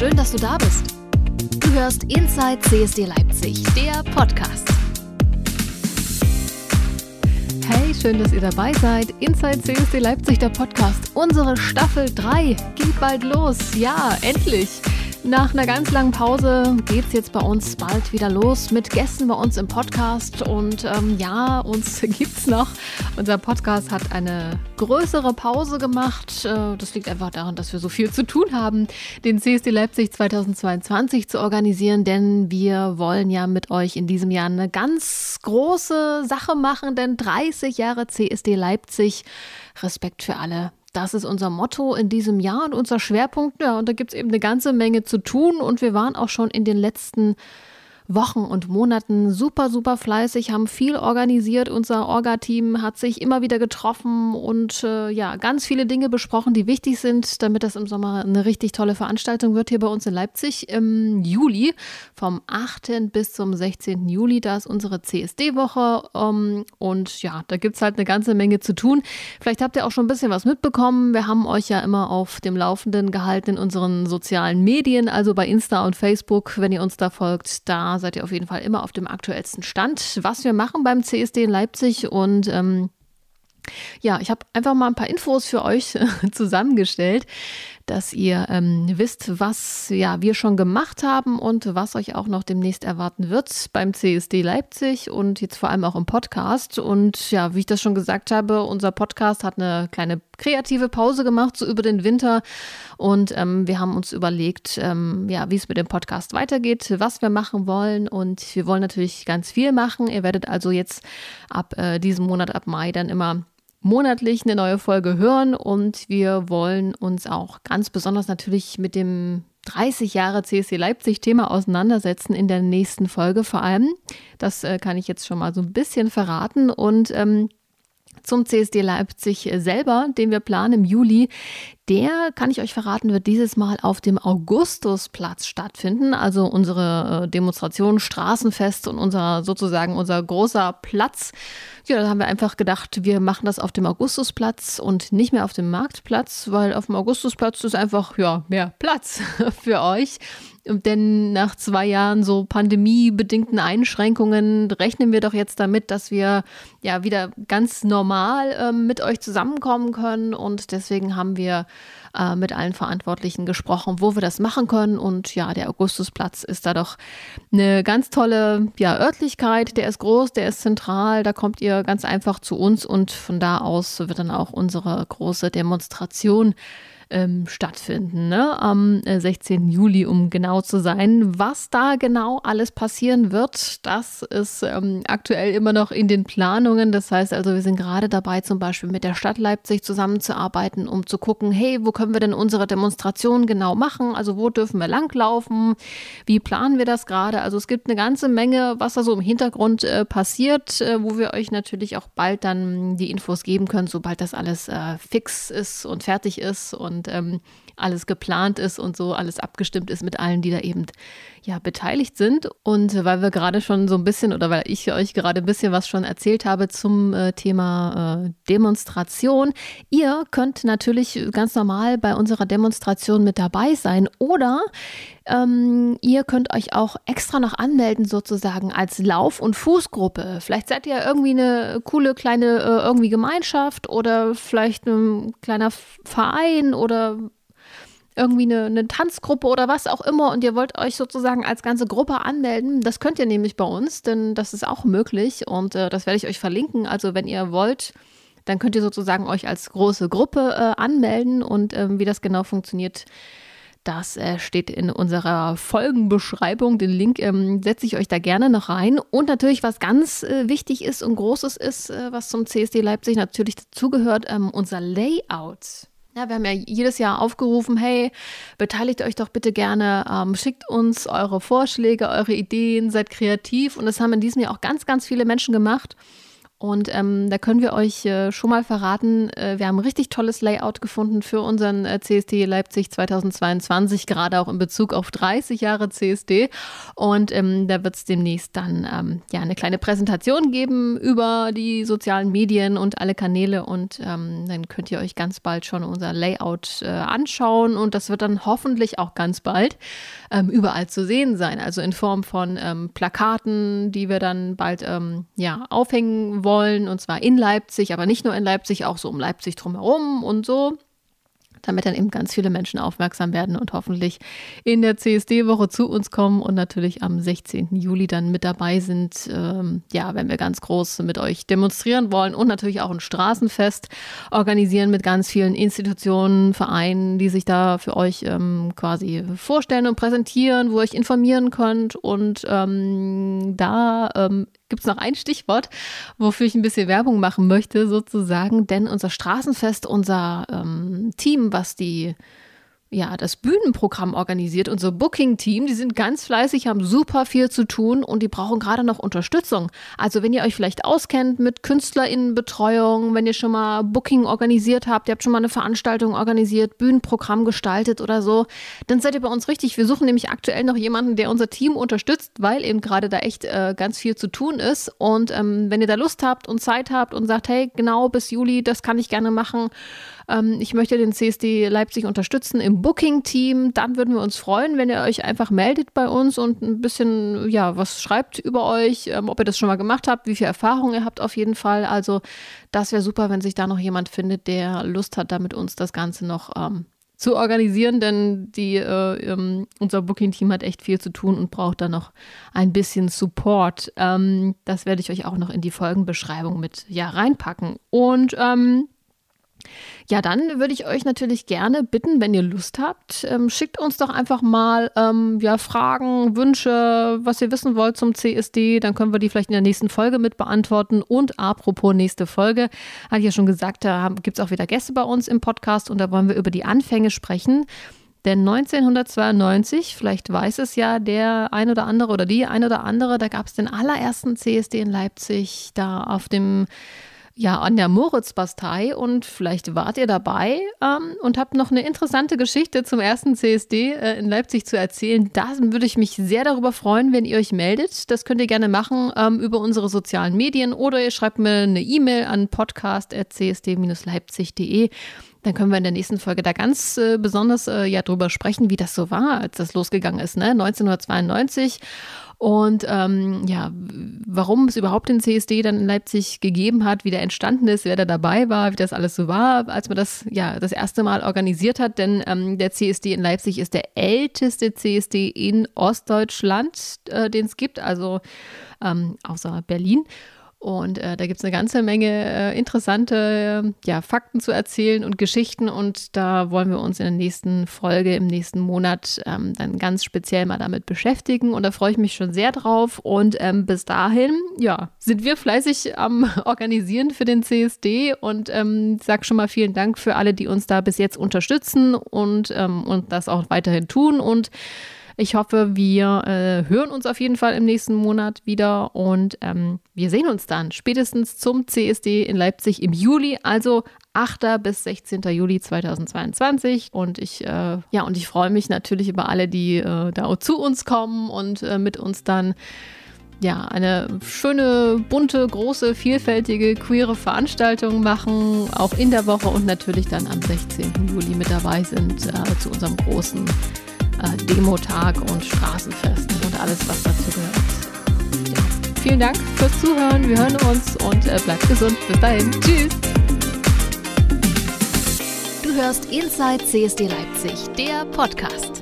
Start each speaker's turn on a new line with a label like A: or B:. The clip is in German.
A: Schön, dass du da bist. Du hörst Inside CSD Leipzig, der Podcast. Hey, schön, dass ihr dabei seid. Inside CSD Leipzig, der Podcast. Unsere Staffel 3 geht bald los. Ja, endlich. Nach einer ganz langen Pause geht es jetzt bei uns bald wieder los mit Gästen bei uns im Podcast. Und ähm, ja, uns gibt es noch. Unser Podcast hat eine größere Pause gemacht. Äh, das liegt einfach daran, dass wir so viel zu tun haben, den CSD Leipzig 2022 zu organisieren. Denn wir wollen ja mit euch in diesem Jahr eine ganz große Sache machen. Denn 30 Jahre CSD Leipzig. Respekt für alle das ist unser Motto in diesem Jahr und unser Schwerpunkt. Ja, und da gibt es eben eine ganze Menge zu tun. Und wir waren auch schon in den letzten Wochen und Monaten super, super fleißig, haben viel organisiert. Unser Orga-Team hat sich immer wieder getroffen und äh, ja, ganz viele Dinge besprochen, die wichtig sind, damit das im Sommer eine richtig tolle Veranstaltung wird hier bei uns in Leipzig im Juli. Vom 8. bis zum 16. Juli, da ist unsere CSD-Woche ähm, und ja, da gibt es halt eine ganze Menge zu tun. Vielleicht habt ihr auch schon ein bisschen was mitbekommen. Wir haben euch ja immer auf dem Laufenden gehalten in unseren sozialen Medien, also bei Insta und Facebook, wenn ihr uns da folgt, da seid ihr auf jeden Fall immer auf dem aktuellsten Stand, was wir machen beim CSD in Leipzig und ähm, ja, ich habe einfach mal ein paar Infos für euch zusammengestellt, dass ihr ähm, wisst, was ja, wir schon gemacht haben und was euch auch noch demnächst erwarten wird beim CSD Leipzig und jetzt vor allem auch im Podcast. Und ja, wie ich das schon gesagt habe, unser Podcast hat eine kleine kreative Pause gemacht, so über den Winter. Und ähm, wir haben uns überlegt, ähm, ja, wie es mit dem Podcast weitergeht, was wir machen wollen. Und wir wollen natürlich ganz viel machen. Ihr werdet also jetzt ab äh, diesem Monat, ab Mai, dann immer monatlich eine neue Folge hören und wir wollen uns auch ganz besonders natürlich mit dem 30 Jahre CSC Leipzig Thema auseinandersetzen in der nächsten Folge vor allem. Das äh, kann ich jetzt schon mal so ein bisschen verraten und ähm, zum CSD Leipzig selber, den wir planen im Juli, der, kann ich euch verraten, wird dieses Mal auf dem Augustusplatz stattfinden. Also unsere äh, Demonstration, Straßenfest und unser sozusagen unser großer Platz. Ja, da haben wir einfach gedacht, wir machen das auf dem Augustusplatz und nicht mehr auf dem Marktplatz, weil auf dem Augustusplatz ist einfach ja mehr Platz für euch. Denn nach zwei Jahren so pandemiebedingten Einschränkungen rechnen wir doch jetzt damit, dass wir ja wieder ganz normal äh, mit euch zusammenkommen können. Und deswegen haben wir äh, mit allen Verantwortlichen gesprochen, wo wir das machen können. Und ja, der Augustusplatz ist da doch eine ganz tolle ja, Örtlichkeit. Der ist groß, der ist zentral. Da kommt ihr ganz einfach zu uns und von da aus wird dann auch unsere große Demonstration ähm, stattfinden, ne? am 16. Äh, Juli, um genau zu sein. Was da genau alles passieren wird, das ist ähm, aktuell immer noch in den Planungen. Das heißt also, wir sind gerade dabei, zum Beispiel mit der Stadt Leipzig zusammenzuarbeiten, um zu gucken, hey, wo können wir denn unsere Demonstration genau machen? Also wo dürfen wir langlaufen? Wie planen wir das gerade? Also es gibt eine ganze Menge, was da so im Hintergrund äh, passiert, äh, wo wir euch natürlich auch bald dann die Infos geben können, sobald das alles äh, fix ist und fertig ist und und ähm, alles geplant ist und so alles abgestimmt ist mit allen, die da eben ja beteiligt sind. Und weil wir gerade schon so ein bisschen oder weil ich euch gerade ein bisschen was schon erzählt habe zum äh, Thema äh, Demonstration, ihr könnt natürlich ganz normal bei unserer Demonstration mit dabei sein oder ähm, ihr könnt euch auch extra noch anmelden, sozusagen als Lauf- und Fußgruppe. Vielleicht seid ihr irgendwie eine coole kleine äh, irgendwie Gemeinschaft oder vielleicht ein kleiner Verein oder irgendwie eine, eine, Tanzgruppe oder was auch immer und ihr wollt euch sozusagen als ganze Gruppe anmelden, das könnt ihr nämlich bei uns, denn das ist auch möglich und äh, das werde ich euch verlinken. Also wenn ihr wollt, dann könnt ihr sozusagen euch als große Gruppe äh, anmelden und äh, wie das genau funktioniert, das äh, steht in unserer Folgenbeschreibung. Den Link ähm, setze ich euch da gerne noch rein. Und natürlich, was ganz äh, wichtig ist und Großes ist, äh, was zum CSD Leipzig natürlich dazugehört, ähm, unser Layout. Ja, wir haben ja jedes Jahr aufgerufen, hey, beteiligt euch doch bitte gerne, ähm, schickt uns eure Vorschläge, eure Ideen, seid kreativ. Und das haben in diesem Jahr auch ganz, ganz viele Menschen gemacht. Und ähm, da können wir euch äh, schon mal verraten, äh, wir haben ein richtig tolles Layout gefunden für unseren äh, CSD Leipzig 2022, gerade auch in Bezug auf 30 Jahre CSD. Und ähm, da wird es demnächst dann ähm, ja eine kleine Präsentation geben über die sozialen Medien und alle Kanäle. Und ähm, dann könnt ihr euch ganz bald schon unser Layout äh, anschauen. Und das wird dann hoffentlich auch ganz bald ähm, überall zu sehen sein. Also in Form von ähm, Plakaten, die wir dann bald ja, aufhängen wollen wollen, und zwar in Leipzig, aber nicht nur in Leipzig, auch so um Leipzig drumherum und so damit dann eben ganz viele Menschen aufmerksam werden und hoffentlich in der CSD-Woche zu uns kommen und natürlich am 16. Juli dann mit dabei sind, ähm, ja, wenn wir ganz groß mit euch demonstrieren wollen und natürlich auch ein Straßenfest organisieren mit ganz vielen Institutionen, Vereinen, die sich da für euch ähm, quasi vorstellen und präsentieren, wo ihr euch informieren könnt und ähm, da ähm, gibt es noch ein Stichwort, wofür ich ein bisschen Werbung machen möchte, sozusagen, denn unser Straßenfest, unser ähm, Team, was die ja, das Bühnenprogramm organisiert, unser Booking-Team. Die sind ganz fleißig, haben super viel zu tun und die brauchen gerade noch Unterstützung. Also wenn ihr euch vielleicht auskennt mit KünstlerInnenbetreuung, wenn ihr schon mal Booking organisiert habt, ihr habt schon mal eine Veranstaltung organisiert, Bühnenprogramm gestaltet oder so, dann seid ihr bei uns richtig. Wir suchen nämlich aktuell noch jemanden, der unser Team unterstützt, weil eben gerade da echt äh, ganz viel zu tun ist. Und ähm, wenn ihr da Lust habt und Zeit habt und sagt, hey, genau bis Juli, das kann ich gerne machen, ähm, ich möchte den CSD Leipzig unterstützen im Booking-Team. Dann würden wir uns freuen, wenn ihr euch einfach meldet bei uns und ein bisschen, ja, was schreibt über euch, ähm, ob ihr das schon mal gemacht habt, wie viel Erfahrung ihr habt auf jeden Fall. Also das wäre super, wenn sich da noch jemand findet, der Lust hat, da mit uns das Ganze noch ähm, zu organisieren, denn die, äh, ähm, unser Booking-Team hat echt viel zu tun und braucht da noch ein bisschen Support. Ähm, das werde ich euch auch noch in die Folgenbeschreibung mit ja, reinpacken. Und ähm, ja, dann würde ich euch natürlich gerne bitten, wenn ihr Lust habt, ähm, schickt uns doch einfach mal ähm, ja, Fragen, Wünsche, was ihr wissen wollt zum CSD. Dann können wir die vielleicht in der nächsten Folge mit beantworten. Und apropos nächste Folge, hatte ich ja schon gesagt, da gibt es auch wieder Gäste bei uns im Podcast und da wollen wir über die Anfänge sprechen. Denn 1992, vielleicht weiß es ja der ein oder andere oder die ein oder andere, da gab es den allerersten CSD in Leipzig, da auf dem ja, an der Moritzbastei und vielleicht wart ihr dabei ähm, und habt noch eine interessante Geschichte zum ersten CSD äh, in Leipzig zu erzählen. Da würde ich mich sehr darüber freuen, wenn ihr euch meldet. Das könnt ihr gerne machen ähm, über unsere sozialen Medien oder ihr schreibt mir eine E-Mail an podcast.csd-leipzig.de. Dann können wir in der nächsten Folge da ganz äh, besonders äh, ja drüber sprechen, wie das so war, als das losgegangen ist, ne? 1992. Und ähm, ja, warum es überhaupt den CSD dann in Leipzig gegeben hat, wie der entstanden ist, wer da dabei war, wie das alles so war, als man das ja das erste Mal organisiert hat. Denn ähm, der CSD in Leipzig ist der älteste CSD in Ostdeutschland, äh, den es gibt, also ähm, außer Berlin. Und äh, da gibt es eine ganze Menge äh, interessante äh, ja, Fakten zu erzählen und Geschichten. Und da wollen wir uns in der nächsten Folge, im nächsten Monat ähm, dann ganz speziell mal damit beschäftigen. Und da freue ich mich schon sehr drauf. Und ähm, bis dahin, ja, sind wir fleißig am Organisieren für den CSD. Und ähm, sage schon mal vielen Dank für alle, die uns da bis jetzt unterstützen und, ähm, und das auch weiterhin tun. Und ich hoffe, wir äh, hören uns auf jeden Fall im nächsten Monat wieder und ähm, wir sehen uns dann spätestens zum CSD in Leipzig im Juli, also 8. bis 16. Juli 2022. Und ich, äh, ja, und ich freue mich natürlich über alle, die äh, da zu uns kommen und äh, mit uns dann ja, eine schöne, bunte, große, vielfältige, queere Veranstaltung machen, auch in der Woche und natürlich dann am 16. Juli mit dabei sind äh, zu unserem großen äh, Demotag und Straßenfesten und alles, was dazu gehört. Ja. Vielen Dank fürs Zuhören. Wir hören uns und äh, bleibt gesund. Bis dahin. Tschüss.
B: Du hörst Inside CSD Leipzig, der Podcast.